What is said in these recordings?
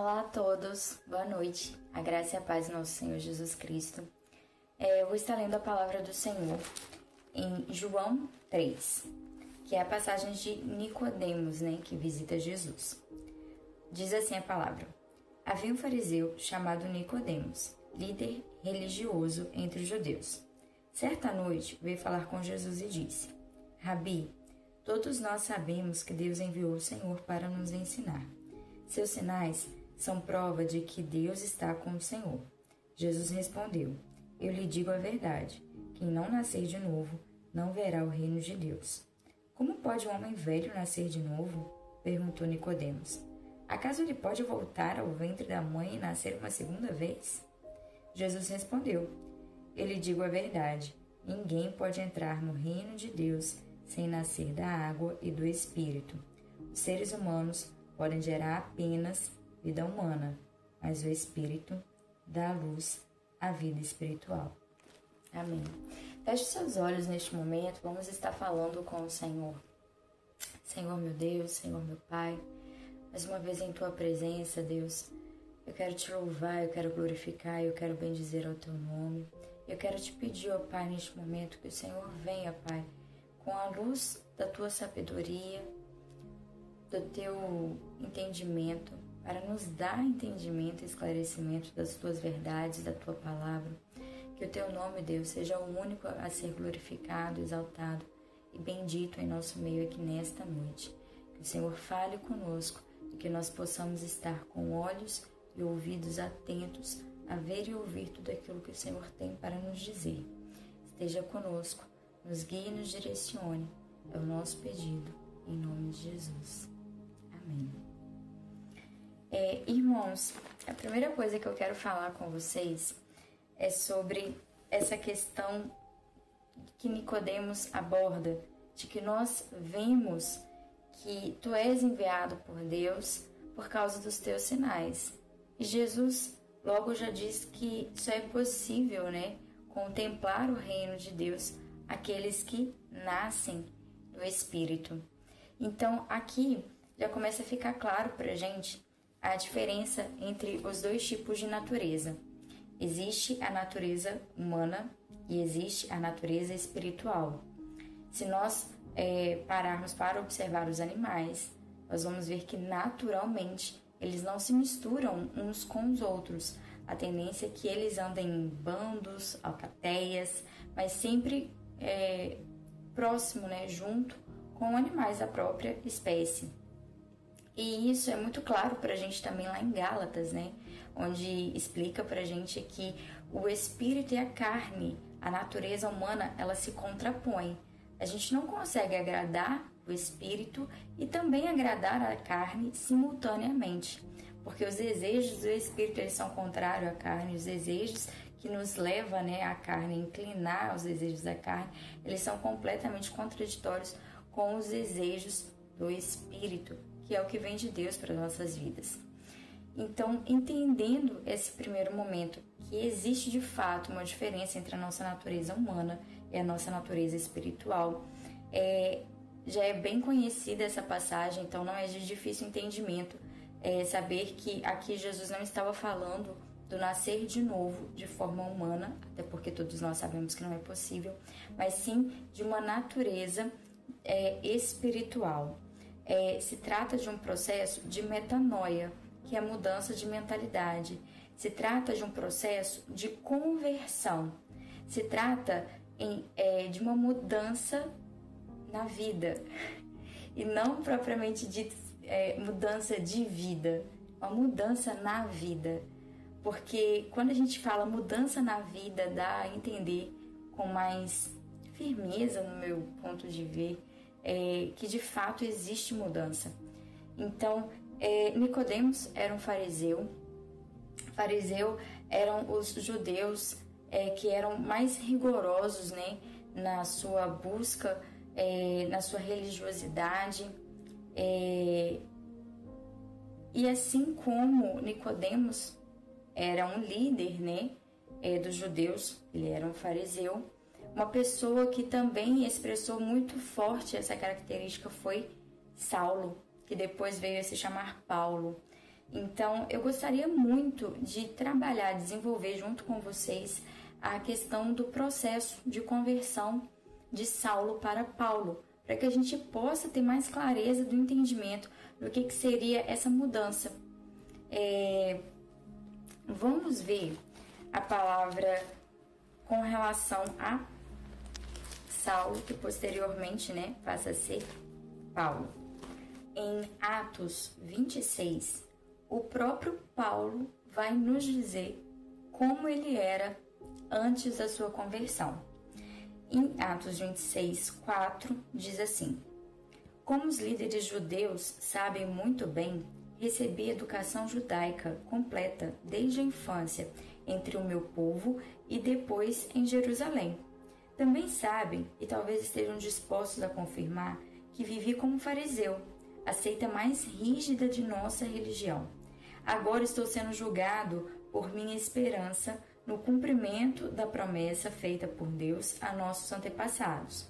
Olá a todos, boa noite. A graça e a paz do nosso Senhor Jesus Cristo. É, eu vou estar lendo a palavra do Senhor em João 3, que é a passagem de Nicodemos, né, que visita Jesus. Diz assim a palavra: Havia um fariseu chamado Nicodemos, líder religioso entre os judeus. Certa noite veio falar com Jesus e disse: Rabi, todos nós sabemos que Deus enviou o Senhor para nos ensinar. Seus sinais são prova de que Deus está com o Senhor. Jesus respondeu: Eu lhe digo a verdade: quem não nascer de novo não verá o reino de Deus. Como pode um homem velho nascer de novo? perguntou Nicodemos. Acaso ele pode voltar ao ventre da mãe e nascer uma segunda vez? Jesus respondeu: Eu lhe digo a verdade: ninguém pode entrar no reino de Deus sem nascer da água e do espírito. Os seres humanos podem gerar apenas vida humana, mas o Espírito dá luz à vida espiritual. Amém. Feche seus olhos neste momento, vamos estar falando com o Senhor. Senhor meu Deus, Senhor meu Pai, mais uma vez em Tua presença, Deus, eu quero te louvar, eu quero glorificar, eu quero bendizer ao Teu nome. Eu quero te pedir, ó Pai, neste momento, que o Senhor venha, Pai, com a luz da Tua sabedoria, do Teu entendimento, para nos dar entendimento e esclarecimento das tuas verdades, da tua palavra. Que o teu nome, Deus, seja o único a ser glorificado, exaltado e bendito em nosso meio aqui nesta noite. Que o Senhor fale conosco e que nós possamos estar com olhos e ouvidos atentos a ver e ouvir tudo aquilo que o Senhor tem para nos dizer. Esteja conosco, nos guie e nos direcione. É o nosso pedido, em nome de Jesus. Amém. É, irmãos, a primeira coisa que eu quero falar com vocês é sobre essa questão que Nicodemos aborda, de que nós vemos que tu és enviado por Deus por causa dos teus sinais. E Jesus logo já diz que só é possível, né, contemplar o reino de Deus aqueles que nascem do Espírito. Então aqui já começa a ficar claro para gente a diferença entre os dois tipos de natureza. Existe a natureza humana e existe a natureza espiritual. Se nós é, pararmos para observar os animais, nós vamos ver que naturalmente eles não se misturam uns com os outros. A tendência é que eles andem em bandos, alcateias, mas sempre é, próximo, né, junto com animais da própria espécie. E isso é muito claro para a gente também lá em Gálatas, né? Onde explica para a gente que o espírito e a carne, a natureza humana, ela se contrapõe. A gente não consegue agradar o espírito e também agradar a carne simultaneamente, porque os desejos do espírito eles são contrários à carne, os desejos que nos levam né, a carne inclinar aos desejos da carne, eles são completamente contraditórios com os desejos do espírito que é o que vem de Deus para nossas vidas. Então, entendendo esse primeiro momento, que existe de fato uma diferença entre a nossa natureza humana e a nossa natureza espiritual, é, já é bem conhecida essa passagem, então não é de difícil entendimento é, saber que aqui Jesus não estava falando do nascer de novo de forma humana, até porque todos nós sabemos que não é possível, mas sim de uma natureza é, espiritual é, se trata de um processo de metanoia, que é a mudança de mentalidade. Se trata de um processo de conversão. Se trata em, é, de uma mudança na vida e não propriamente de é, mudança de vida, uma mudança na vida. Porque quando a gente fala mudança na vida, dá a entender com mais firmeza, no meu ponto de ver, é, que de fato existe mudança. Então, é, Nicodemos era um fariseu. Fariseu eram os judeus é, que eram mais rigorosos, né, na sua busca, é, na sua religiosidade. É, e assim como Nicodemos era um líder, né, é, dos judeus, ele era um fariseu uma pessoa que também expressou muito forte essa característica foi Saulo, que depois veio a se chamar Paulo. Então, eu gostaria muito de trabalhar, desenvolver junto com vocês a questão do processo de conversão de Saulo para Paulo, para que a gente possa ter mais clareza do entendimento do que, que seria essa mudança. É, vamos ver a palavra com relação a Saulo, que posteriormente né, passa a ser Paulo. Em Atos 26, o próprio Paulo vai nos dizer como ele era antes da sua conversão. Em Atos 26, 4, diz assim: Como os líderes judeus sabem muito bem, recebi educação judaica completa desde a infância entre o meu povo e depois em Jerusalém. Também sabem, e talvez estejam dispostos a confirmar, que vivi como fariseu, a seita mais rígida de nossa religião. Agora estou sendo julgado por minha esperança no cumprimento da promessa feita por Deus a nossos antepassados.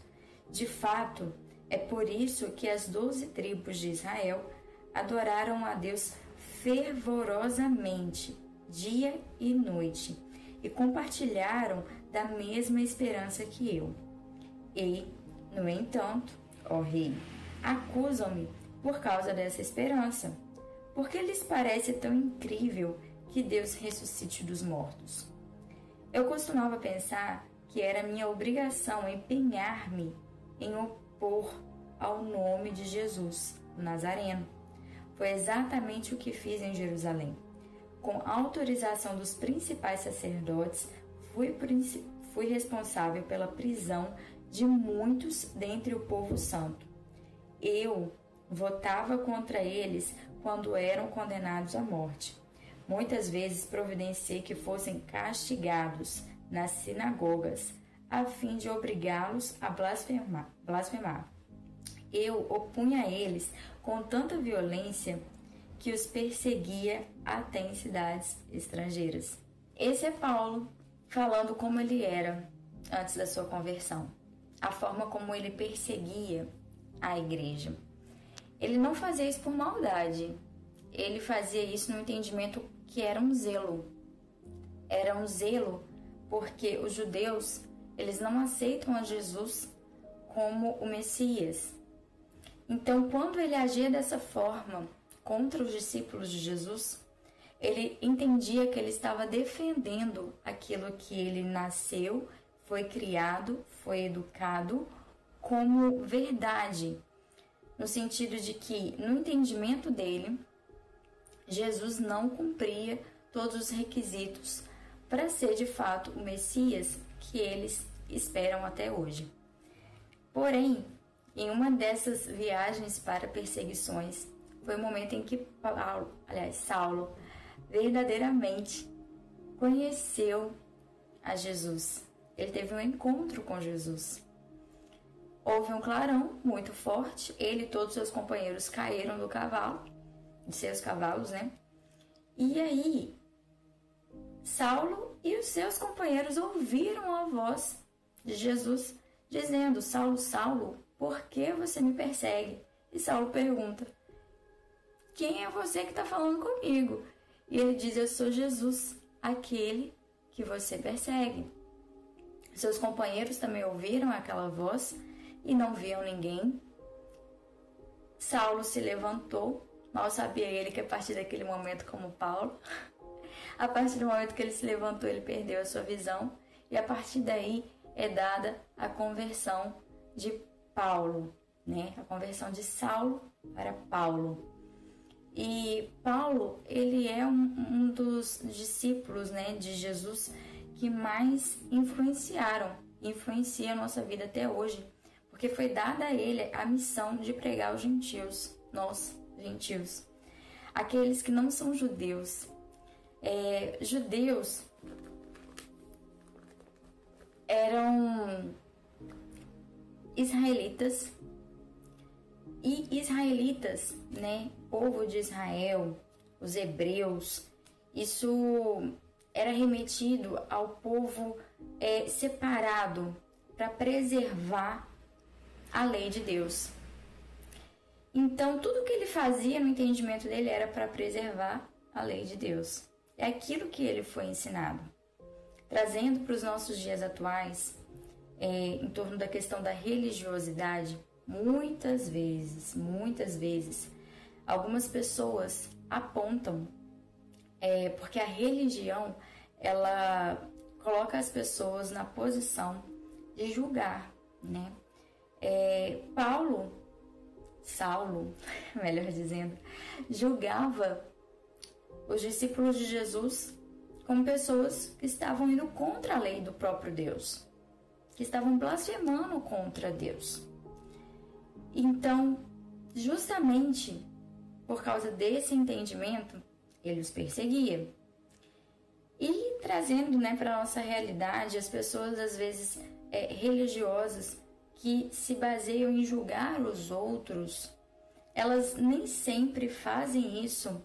De fato, é por isso que as doze tribos de Israel adoraram a Deus fervorosamente, dia e noite, e compartilharam da mesma esperança que eu. E, no entanto, ó Rei, acusam-me por causa dessa esperança. Porque lhes parece tão incrível que Deus ressuscite dos mortos? Eu costumava pensar que era minha obrigação empenhar-me em opor ao nome de Jesus, o Nazareno. Foi exatamente o que fiz em Jerusalém. Com autorização dos principais sacerdotes, fui, fui responsável pela prisão de muitos dentre o povo santo. Eu votava contra eles quando eram condenados à morte. Muitas vezes providenciei que fossem castigados nas sinagogas, a fim de obrigá-los a blasfemar. blasfemar. Eu opunha a eles com tanta violência que os perseguia até em cidades estrangeiras. Esse é Paulo falando como ele era antes da sua conversão, a forma como ele perseguia a igreja. Ele não fazia isso por maldade. Ele fazia isso no entendimento que era um zelo. Era um zelo porque os judeus, eles não aceitam a Jesus como o Messias. Então, quando ele agia dessa forma contra os discípulos de Jesus, ele entendia que ele estava defendendo aquilo que ele nasceu, foi criado, foi educado como verdade, no sentido de que, no entendimento dele, Jesus não cumpria todos os requisitos para ser de fato o Messias que eles esperam até hoje. Porém, em uma dessas viagens para perseguições, foi o momento em que Paulo, aliás, Saulo, verdadeiramente conheceu a Jesus. Ele teve um encontro com Jesus. Houve um clarão muito forte, ele e todos seus companheiros caíram do cavalo, de seus cavalos, né? E aí, Saulo e os seus companheiros ouviram a voz de Jesus dizendo: Saulo, Saulo, por que você me persegue? E Saulo pergunta: Quem é você que está falando comigo? E ele diz: Eu sou Jesus, aquele que você persegue. Seus companheiros também ouviram aquela voz e não viam ninguém. Saulo se levantou, mal sabia ele que a partir daquele momento, como Paulo, a partir do momento que ele se levantou, ele perdeu a sua visão, e a partir daí é dada a conversão de Paulo, né? A conversão de Saulo para Paulo. E Paulo, ele é um, um dos discípulos, né, de Jesus que mais influenciaram, influencia a nossa vida até hoje porque foi dada a ele a missão de pregar aos gentios, nós, gentios, aqueles que não são judeus. É, judeus eram israelitas e israelitas, né, povo de Israel, os hebreus, isso era remetido ao povo é, separado para preservar a lei de Deus. Então, tudo que ele fazia no entendimento dele era para preservar a lei de Deus. É aquilo que ele foi ensinado. Trazendo para os nossos dias atuais, é, em torno da questão da religiosidade, muitas vezes, muitas vezes, algumas pessoas apontam, é, porque a religião ela coloca as pessoas na posição de julgar, né? É, Paulo, Saulo, melhor dizendo, julgava os discípulos de Jesus como pessoas que estavam indo contra a lei do próprio Deus, que estavam blasfemando contra Deus. Então, justamente por causa desse entendimento, ele os perseguia. E trazendo né, para a nossa realidade, as pessoas às vezes é, religiosas que se baseiam em julgar os outros, elas nem sempre fazem isso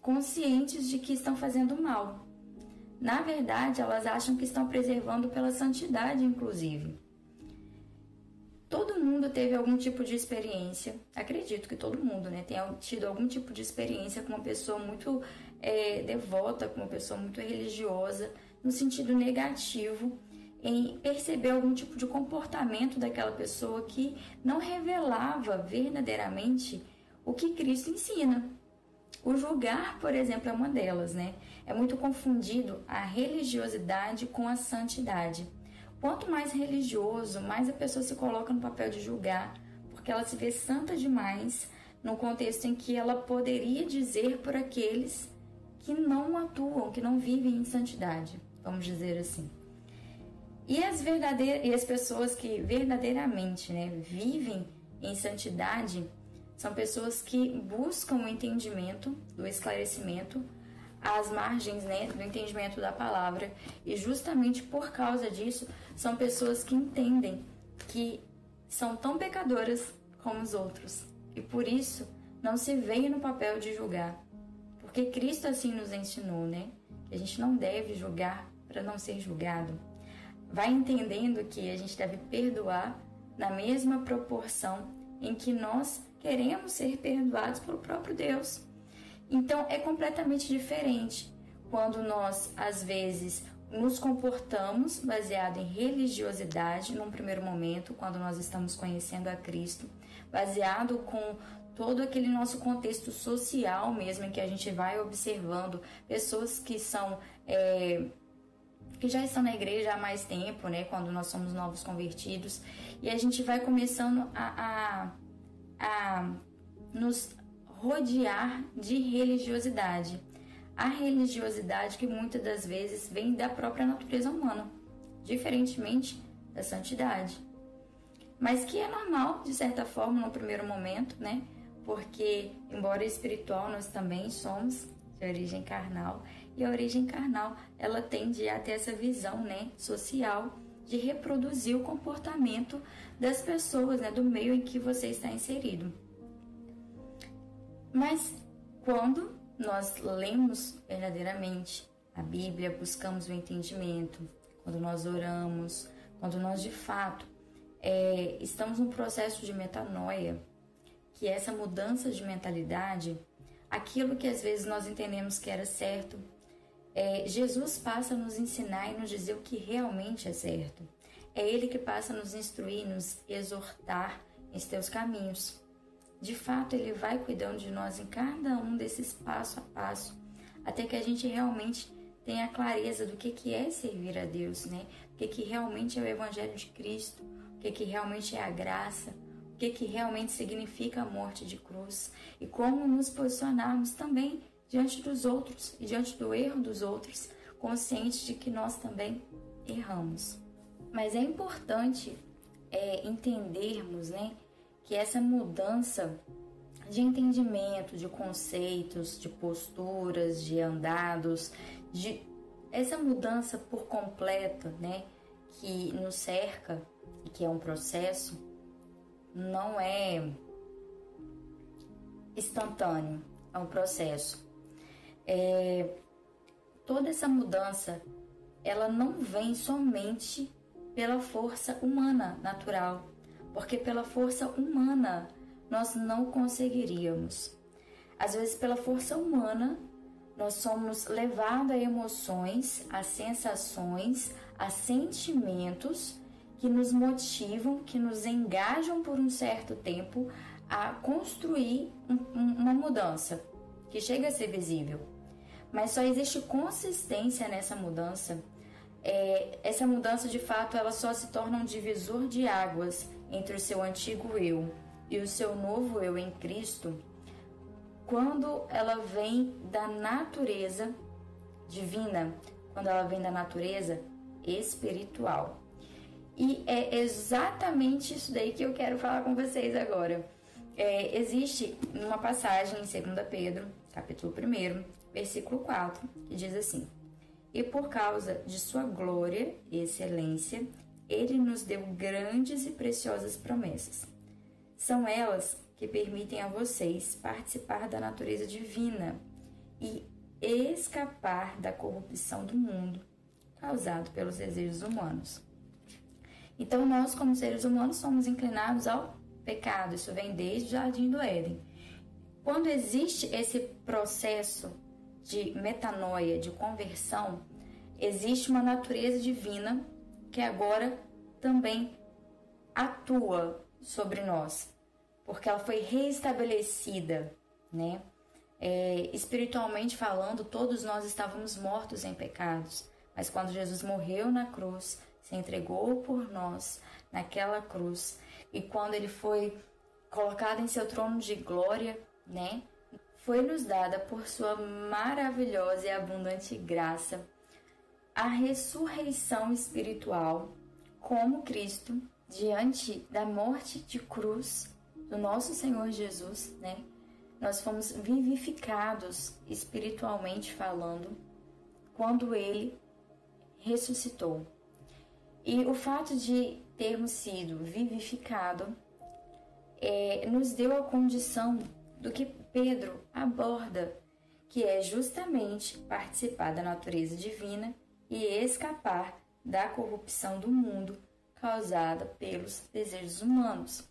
conscientes de que estão fazendo mal. Na verdade, elas acham que estão preservando pela santidade, inclusive. Todo mundo teve algum tipo de experiência, acredito que todo mundo, né, tenha tido algum tipo de experiência com uma pessoa muito é, devota, com uma pessoa muito religiosa, no sentido negativo, em perceber algum tipo de comportamento daquela pessoa que não revelava verdadeiramente o que Cristo ensina. O julgar, por exemplo, é uma delas, né? É muito confundido a religiosidade com a santidade. Quanto mais religioso, mais a pessoa se coloca no papel de julgar, porque ela se vê santa demais no contexto em que ela poderia dizer por aqueles que não atuam, que não vivem em santidade, vamos dizer assim. E as verdadeiras e as pessoas que verdadeiramente, né, vivem em santidade são pessoas que buscam o entendimento, do esclarecimento às margens né, do entendimento da palavra. E justamente por causa disso, são pessoas que entendem que são tão pecadoras como os outros. E por isso não se veem no papel de julgar. Porque Cristo assim nos ensinou, né? Que a gente não deve julgar para não ser julgado. Vai entendendo que a gente deve perdoar na mesma proporção em que nós queremos ser perdoados pelo próprio Deus. Então é completamente diferente quando nós, às vezes, nos comportamos baseado em religiosidade num primeiro momento, quando nós estamos conhecendo a Cristo, baseado com todo aquele nosso contexto social mesmo, em que a gente vai observando pessoas que são. É, que já estão na igreja há mais tempo, né? Quando nós somos novos convertidos, e a gente vai começando a, a, a nos rodear de religiosidade. A religiosidade que muitas das vezes vem da própria natureza humana, diferentemente da santidade. Mas que é normal, de certa forma, no primeiro momento, né? Porque, embora espiritual, nós também somos de origem carnal. E a origem carnal, ela tende a ter essa visão, né, social de reproduzir o comportamento das pessoas, né, do meio em que você está inserido. Mas quando nós lemos verdadeiramente a Bíblia, buscamos o entendimento, quando nós oramos, quando nós de fato é, estamos num processo de metanoia, que é essa mudança de mentalidade, aquilo que às vezes nós entendemos que era certo, é, Jesus passa a nos ensinar e nos dizer o que realmente é certo. É Ele que passa a nos instruir, nos exortar em seus caminhos. De fato, Ele vai cuidando de nós em cada um desses passo a passo, até que a gente realmente tenha clareza do que, que é servir a Deus, né? O que, que realmente é o Evangelho de Cristo, o que, que realmente é a graça, o que, que realmente significa a morte de cruz e como nos posicionarmos também diante dos outros e diante do erro dos outros, conscientes de que nós também erramos. Mas é importante é, entendermos, né, que essa mudança de entendimento, de conceitos, de posturas, de andados, de essa mudança por completo, né, que nos cerca e que é um processo, não é instantâneo, é um processo. É, toda essa mudança, ela não vem somente pela força humana natural, porque pela força humana nós não conseguiríamos. Às vezes, pela força humana, nós somos levados a emoções, a sensações, a sentimentos que nos motivam, que nos engajam por um certo tempo a construir um, uma mudança que chega a ser visível. Mas só existe consistência nessa mudança. É, essa mudança, de fato, ela só se torna um divisor de águas entre o seu antigo eu e o seu novo eu em Cristo quando ela vem da natureza divina, quando ela vem da natureza espiritual. E é exatamente isso daí que eu quero falar com vocês agora. É, existe uma passagem em 2 Pedro, capítulo 1, versículo 4, que diz assim: E por causa de sua glória e excelência, ele nos deu grandes e preciosas promessas. São elas que permitem a vocês participar da natureza divina e escapar da corrupção do mundo causado pelos desejos humanos. Então, nós, como seres humanos, somos inclinados ao pecado. Isso vem desde o jardim do Éden. Quando existe esse processo de metanoia, de conversão, existe uma natureza divina que agora também atua sobre nós porque ela foi reestabelecida, né? É, espiritualmente falando, todos nós estávamos mortos em pecados, mas quando Jesus morreu na cruz, se entregou por nós naquela cruz, e quando ele foi colocado em seu trono de glória, né? Foi nos dada por sua maravilhosa e abundante graça a ressurreição espiritual como Cristo diante da morte de cruz do nosso Senhor Jesus, né? Nós fomos vivificados espiritualmente falando quando ele ressuscitou. E o fato de termos sido vivificado é, nos deu a condição do que Pedro aborda, que é justamente participar da natureza divina e escapar da corrupção do mundo causada pelos desejos humanos.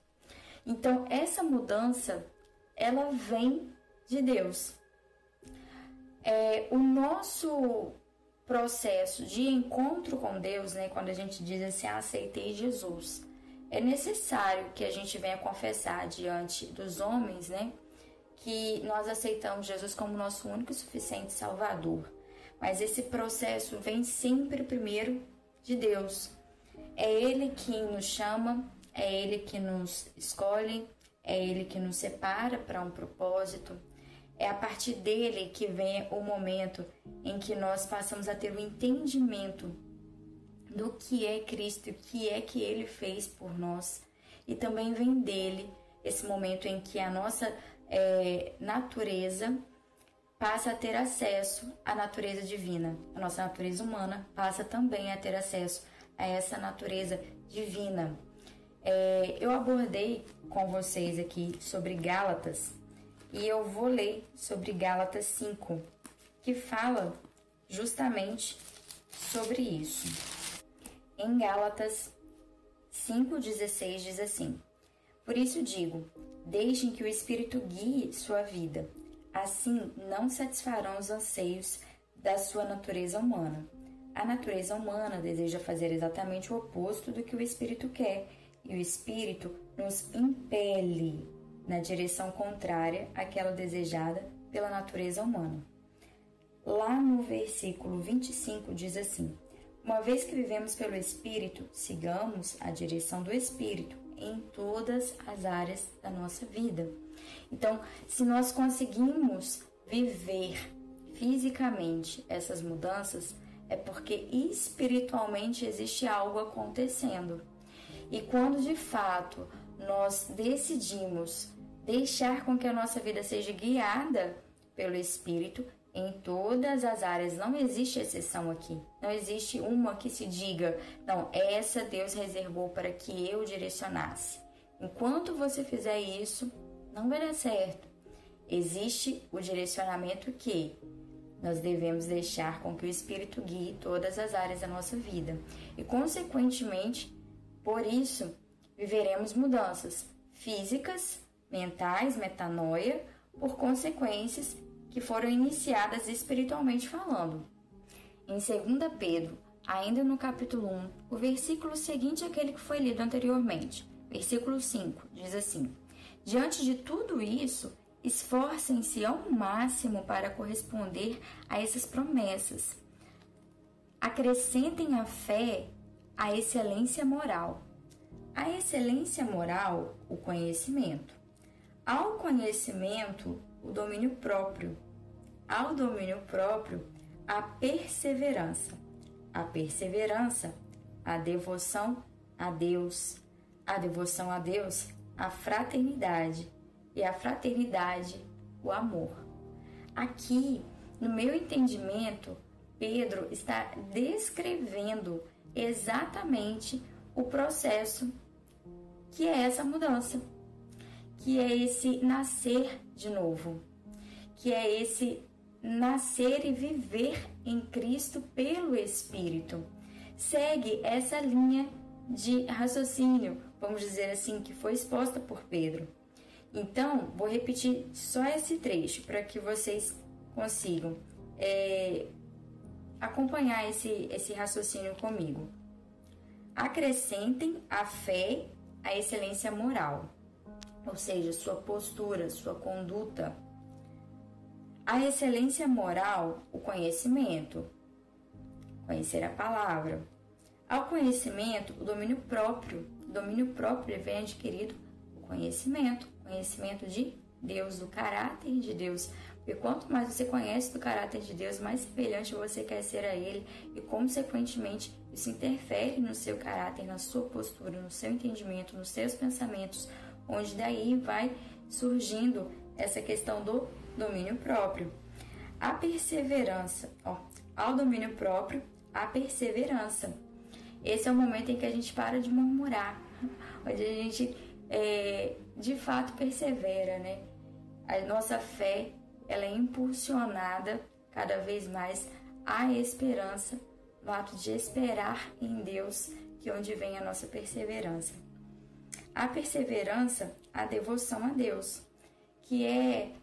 Então, essa mudança, ela vem de Deus. É, o nosso processo de encontro com Deus, né, quando a gente diz assim, ah, aceitei Jesus, é necessário que a gente venha confessar diante dos homens, né, que nós aceitamos Jesus como nosso único e suficiente Salvador. Mas esse processo vem sempre primeiro de Deus. É Ele quem nos chama, é Ele que nos escolhe, é Ele que nos separa para um propósito. É a partir dele que vem o momento em que nós passamos a ter o entendimento do que é Cristo o que é que Ele fez por nós. E também vem dele esse momento em que a nossa é, natureza passa a ter acesso à natureza divina. A nossa natureza humana passa também a ter acesso a essa natureza divina. É, eu abordei com vocês aqui sobre Gálatas e eu vou ler sobre Gálatas 5, que fala justamente sobre isso. Em Gálatas 5,16 diz assim: Por isso digo, deixem que o Espírito guie sua vida, assim não satisfarão os anseios da sua natureza humana. A natureza humana deseja fazer exatamente o oposto do que o Espírito quer e o espírito nos impele na direção contrária àquela desejada pela natureza humana. Lá no versículo 25 diz assim: Uma vez que vivemos pelo espírito, sigamos a direção do espírito em todas as áreas da nossa vida. Então, se nós conseguimos viver fisicamente essas mudanças, é porque espiritualmente existe algo acontecendo. E quando de fato nós decidimos deixar com que a nossa vida seja guiada pelo Espírito em todas as áreas, não existe exceção aqui. Não existe uma que se diga, não, essa Deus reservou para que eu direcionasse. Enquanto você fizer isso, não vai dar certo. Existe o direcionamento que nós devemos deixar com que o Espírito guie todas as áreas da nossa vida. E, consequentemente, por isso, viveremos mudanças físicas, mentais, metanoia, por consequências que foram iniciadas espiritualmente falando. Em 2 Pedro, ainda no capítulo 1, o versículo seguinte àquele que foi lido anteriormente, versículo 5, diz assim: Diante de tudo isso, esforcem-se ao máximo para corresponder a essas promessas. Acrescentem a fé a excelência moral. A excelência moral, o conhecimento. Ao conhecimento, o domínio próprio. Ao domínio próprio, a perseverança. A perseverança, a devoção a Deus. A devoção a Deus, a fraternidade. E a fraternidade, o amor. Aqui, no meu entendimento, Pedro está descrevendo exatamente o processo que é essa mudança, que é esse nascer de novo, que é esse nascer e viver em Cristo pelo Espírito. Segue essa linha de raciocínio, vamos dizer assim, que foi exposta por Pedro. Então, vou repetir só esse trecho para que vocês consigam é, acompanhar esse, esse raciocínio comigo. Acrescentem a fé a excelência moral, ou seja, sua postura, sua conduta. A excelência moral, o conhecimento, conhecer a palavra. Ao conhecimento, o domínio próprio. Domínio próprio vem adquirido o conhecimento, conhecimento de Deus, do caráter de Deus. Porque quanto mais você conhece do caráter de Deus, mais semelhante você quer ser a Ele e, consequentemente, isso interfere no seu caráter, na sua postura, no seu entendimento, nos seus pensamentos, onde daí vai surgindo essa questão do domínio próprio. A perseverança, ó, ao domínio próprio, a perseverança. Esse é o momento em que a gente para de murmurar, onde a gente é, de fato persevera, né? A nossa fé ela é impulsionada cada vez mais à esperança no ato de esperar em Deus, que é onde vem a nossa perseverança. A perseverança, a devoção a Deus, que é,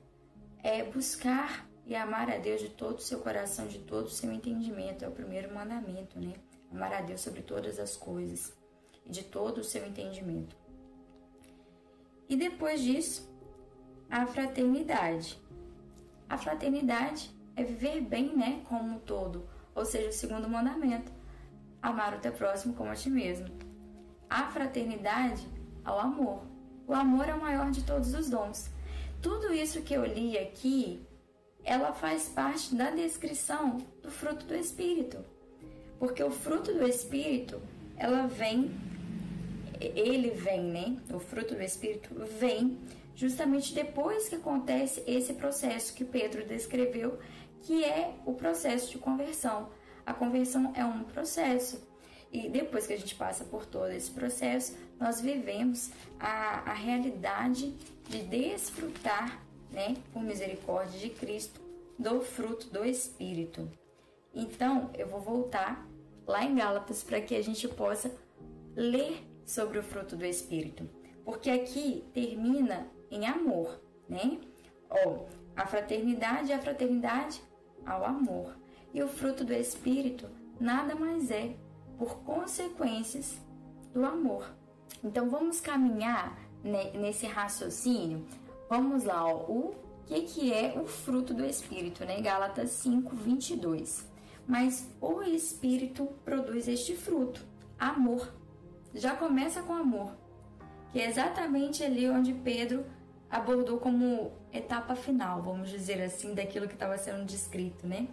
é buscar e amar a Deus de todo o seu coração, de todo o seu entendimento. É o primeiro mandamento, né? Amar a Deus sobre todas as coisas e de todo o seu entendimento. E depois disso, a fraternidade. A fraternidade é viver bem, né, como um todo ou seja, o segundo mandamento, amar o teu próximo como a ti mesmo. A fraternidade ao amor. O amor é o maior de todos os dons. Tudo isso que eu li aqui, ela faz parte da descrição do fruto do Espírito. Porque o fruto do Espírito, ela vem, ele vem, né? O fruto do Espírito vem justamente depois que acontece esse processo que Pedro descreveu que é o processo de conversão. A conversão é um processo. E depois que a gente passa por todo esse processo, nós vivemos a, a realidade de desfrutar, né, por misericórdia de Cristo, do fruto do Espírito. Então, eu vou voltar lá em Gálatas para que a gente possa ler sobre o fruto do Espírito. Porque aqui termina em amor, né? Ó, a fraternidade, a fraternidade ao amor. E o fruto do Espírito nada mais é por consequências do amor. Então vamos caminhar nesse raciocínio. Vamos lá, ó, o que, que é o fruto do Espírito, né? Gálatas 5, 22. Mas o Espírito produz este fruto, amor. Já começa com amor, que é exatamente ali onde Pedro abordou como etapa final, vamos dizer assim, daquilo que estava sendo descrito, né?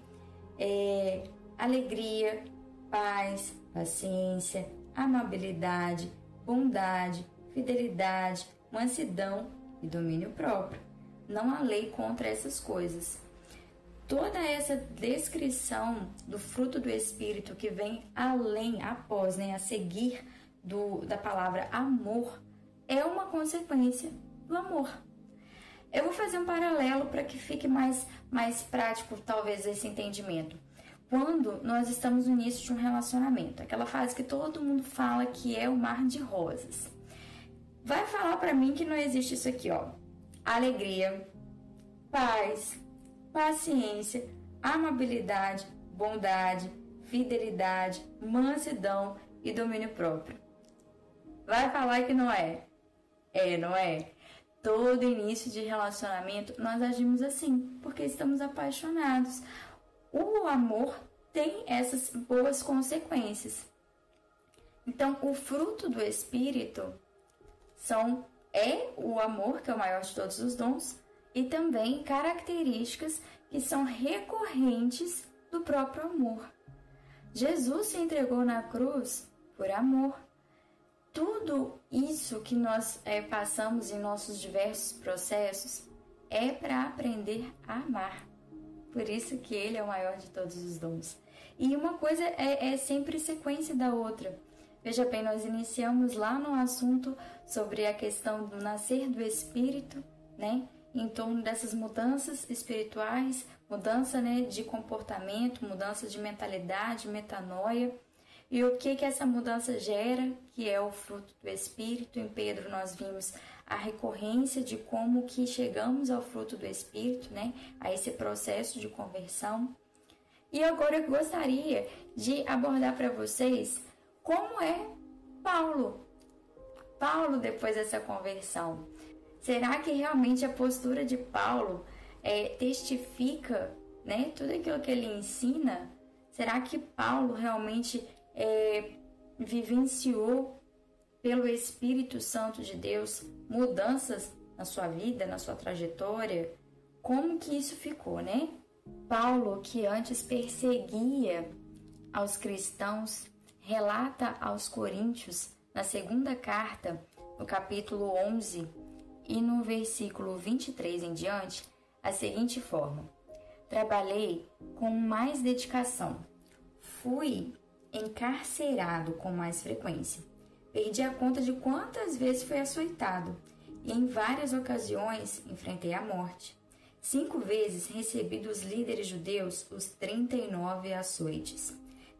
É, alegria, paz, paciência, amabilidade, bondade, fidelidade, mansidão e domínio próprio. Não há lei contra essas coisas. Toda essa descrição do fruto do Espírito que vem além, após, né, a seguir do, da palavra amor, é uma consequência do amor. Eu vou fazer um paralelo para que fique mais, mais prático, talvez, esse entendimento. Quando nós estamos no início de um relacionamento, aquela fase que todo mundo fala que é o mar de rosas. Vai falar para mim que não existe isso aqui, ó. alegria, paz, paciência, amabilidade, bondade, fidelidade, mansidão e domínio próprio. Vai falar que não é? É, não é? Todo início de relacionamento nós agimos assim, porque estamos apaixonados. O amor tem essas boas consequências. Então, o fruto do espírito são é o amor, que é o maior de todos os dons, e também características que são recorrentes do próprio amor. Jesus se entregou na cruz por amor. Tudo isso que nós é, passamos em nossos diversos processos é para aprender a amar. Por isso que Ele é o maior de todos os dons. E uma coisa é, é sempre sequência da outra. Veja bem, nós iniciamos lá no assunto sobre a questão do nascer do espírito, né? Em torno dessas mudanças espirituais, mudança né, de comportamento, mudança de mentalidade, metanoia. E o que que essa mudança gera, que é o fruto do Espírito. Em Pedro nós vimos a recorrência de como que chegamos ao fruto do Espírito, né? A esse processo de conversão. E agora eu gostaria de abordar para vocês como é Paulo. Paulo depois dessa conversão. Será que realmente a postura de Paulo é, testifica né, tudo aquilo que ele ensina? Será que Paulo realmente é, vivenciou pelo Espírito Santo de Deus mudanças na sua vida, na sua trajetória? Como que isso ficou, né? Paulo, que antes perseguia aos cristãos, relata aos Coríntios, na segunda carta, no capítulo 11 e no versículo 23 em diante, a seguinte forma: Trabalhei com mais dedicação, fui encarcerado com mais frequência, perdi a conta de quantas vezes fui açoitado e em várias ocasiões enfrentei a morte. Cinco vezes recebi dos líderes judeus os 39 açoites.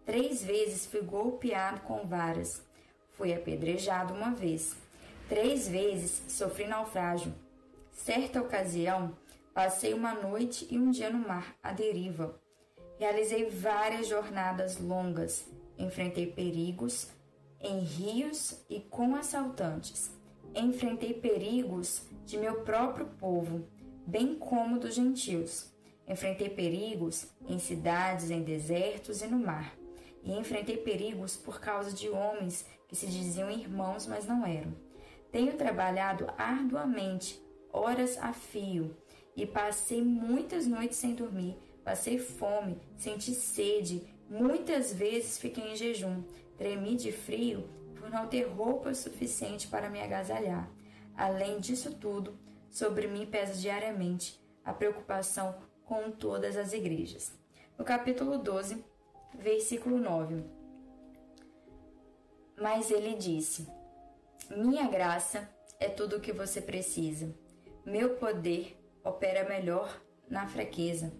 Três vezes fui golpeado com varas. Fui apedrejado uma vez. Três vezes sofri naufrágio. Certa ocasião, passei uma noite e um dia no mar, à deriva. Realizei várias jornadas longas. Enfrentei perigos em rios e com assaltantes. Enfrentei perigos de meu próprio povo, bem como dos gentios. Enfrentei perigos em cidades, em desertos e no mar e enfrentei perigos por causa de homens que se diziam irmãos, mas não eram. Tenho trabalhado arduamente, horas a fio, e passei muitas noites sem dormir, passei fome, senti sede, muitas vezes fiquei em jejum, tremi de frio por não ter roupa suficiente para me agasalhar. Além disso tudo, sobre mim pesa diariamente a preocupação com todas as igrejas. No capítulo 12, versículo 9. Mas ele disse: Minha graça é tudo o que você precisa. Meu poder opera melhor na fraqueza.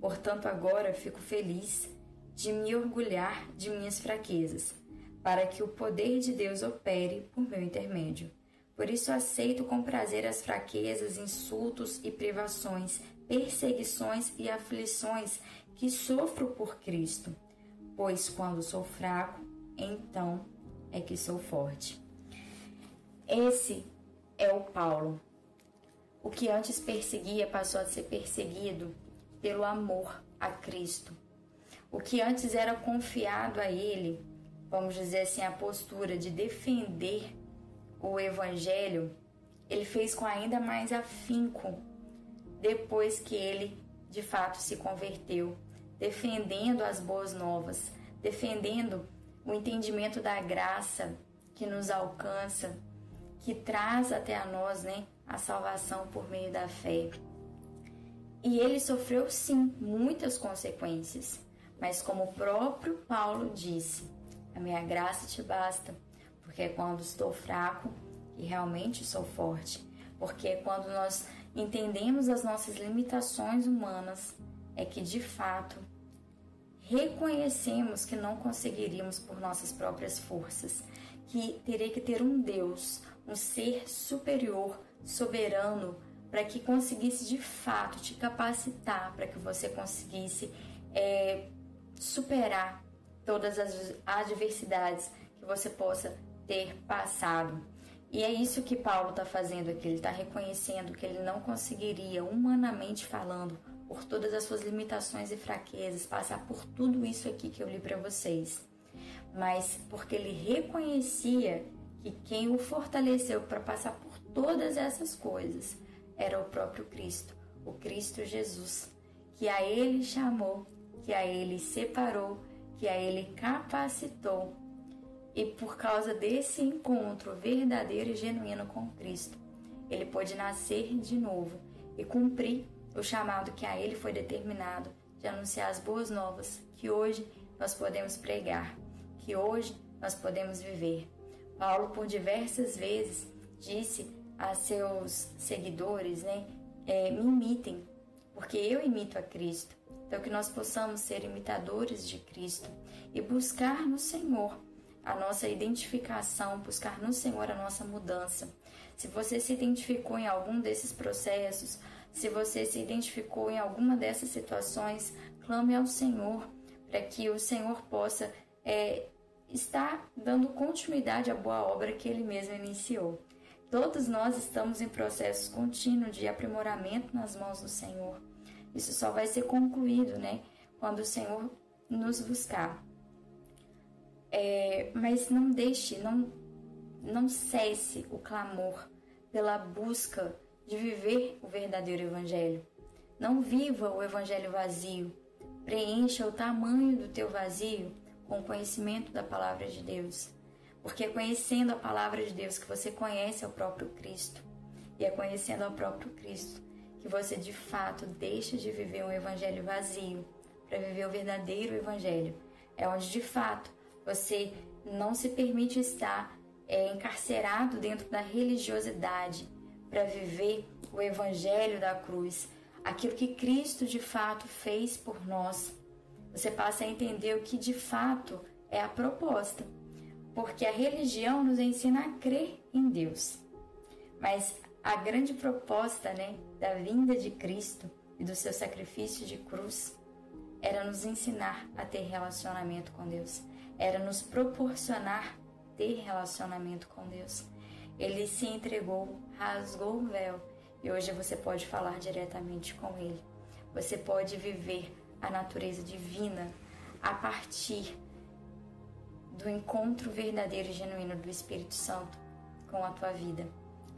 Portanto, agora fico feliz de me orgulhar de minhas fraquezas, para que o poder de Deus opere por meu intermédio. Por isso aceito com prazer as fraquezas, insultos e privações, perseguições e aflições que sofro por Cristo pois quando sou fraco, então é que sou forte. Esse é o Paulo. O que antes perseguia passou a ser perseguido pelo amor a Cristo. O que antes era confiado a ele, vamos dizer assim, a postura de defender o evangelho, ele fez com ainda mais afinco depois que ele de fato se converteu defendendo as boas novas, defendendo o entendimento da graça que nos alcança, que traz até a nós, né, a salvação por meio da fé. E ele sofreu sim muitas consequências, mas como o próprio Paulo disse, a minha graça te basta, porque é quando estou fraco que realmente sou forte, porque é quando nós entendemos as nossas limitações humanas é que de fato reconhecemos que não conseguiríamos por nossas próprias forças, que teria que ter um Deus, um ser superior, soberano, para que conseguisse de fato te capacitar, para que você conseguisse é, superar todas as adversidades que você possa ter passado. E é isso que Paulo está fazendo aqui. Ele está reconhecendo que ele não conseguiria, humanamente falando, por todas as suas limitações e fraquezas, passar por tudo isso aqui que eu li para vocês. Mas porque ele reconhecia que quem o fortaleceu para passar por todas essas coisas era o próprio Cristo, o Cristo Jesus, que a ele chamou, que a ele separou, que a ele capacitou e por causa desse encontro verdadeiro e genuíno com Cristo, ele pôde nascer de novo e cumprir o chamado que a ele foi determinado de anunciar as boas novas que hoje nós podemos pregar, que hoje nós podemos viver. Paulo, por diversas vezes, disse a seus seguidores, né, é, me imitem, porque eu imito a Cristo. Então, que nós possamos ser imitadores de Cristo e buscar no Senhor a nossa identificação, buscar no Senhor a nossa mudança. Se você se identificou em algum desses processos, se você se identificou em alguma dessas situações, clame ao Senhor para que o Senhor possa é, estar dando continuidade à boa obra que Ele mesmo iniciou. Todos nós estamos em processos contínuos de aprimoramento nas mãos do Senhor. Isso só vai ser concluído, né, quando o Senhor nos buscar. É, mas não deixe, não, não cesse o clamor pela busca de viver o verdadeiro Evangelho. Não viva o Evangelho vazio. Preencha o tamanho do teu vazio com o conhecimento da palavra de Deus. Porque é conhecendo a palavra de Deus que você conhece o próprio Cristo. E é conhecendo o próprio Cristo que você de fato deixa de viver um evangelho vazio para viver o verdadeiro evangelho. É onde de fato você não se permite estar é, encarcerado dentro da religiosidade para viver o evangelho da cruz, aquilo que Cristo de fato fez por nós. Você passa a entender o que de fato é a proposta, porque a religião nos ensina a crer em Deus. Mas a grande proposta, né, da vinda de Cristo e do seu sacrifício de cruz era nos ensinar a ter relacionamento com Deus era nos proporcionar ter relacionamento com Deus. Ele se entregou, rasgou o véu e hoje você pode falar diretamente com Ele. Você pode viver a natureza divina a partir do encontro verdadeiro e genuíno do Espírito Santo com a tua vida.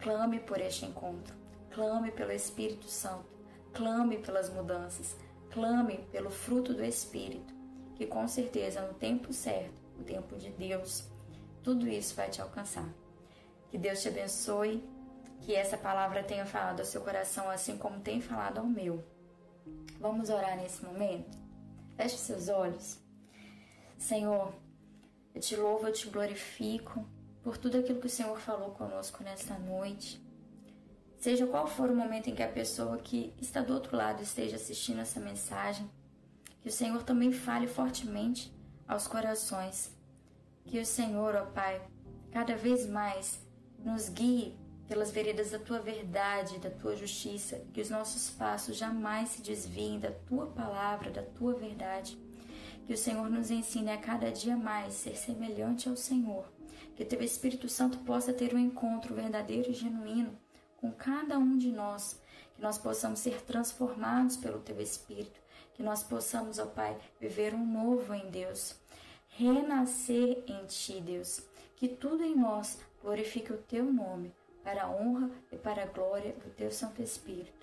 Clame por este encontro, clame pelo Espírito Santo, clame pelas mudanças, clame pelo fruto do Espírito que com certeza no tempo certo, no tempo de Deus, tudo isso vai te alcançar. Que Deus te abençoe, que essa palavra tenha falado ao seu coração assim como tem falado ao meu. Vamos orar nesse momento? Feche seus olhos. Senhor, eu te louvo, eu te glorifico por tudo aquilo que o Senhor falou conosco nesta noite. Seja qual for o momento em que a pessoa que está do outro lado esteja assistindo essa mensagem, que o Senhor também fale fortemente aos corações. Que o Senhor, ó Pai, cada vez mais nos guie pelas veredas da tua verdade, da tua justiça, que os nossos passos jamais se desviem da tua palavra, da tua verdade. Que o Senhor nos ensine a cada dia mais ser semelhante ao Senhor. Que teu Espírito Santo possa ter um encontro verdadeiro e genuíno com cada um de nós. Que nós possamos ser transformados pelo teu Espírito que nós possamos, ó Pai, viver um novo em Deus, renascer em Ti, Deus, que tudo em nós glorifique o Teu nome, para a honra e para a glória do Teu Santo Espírito.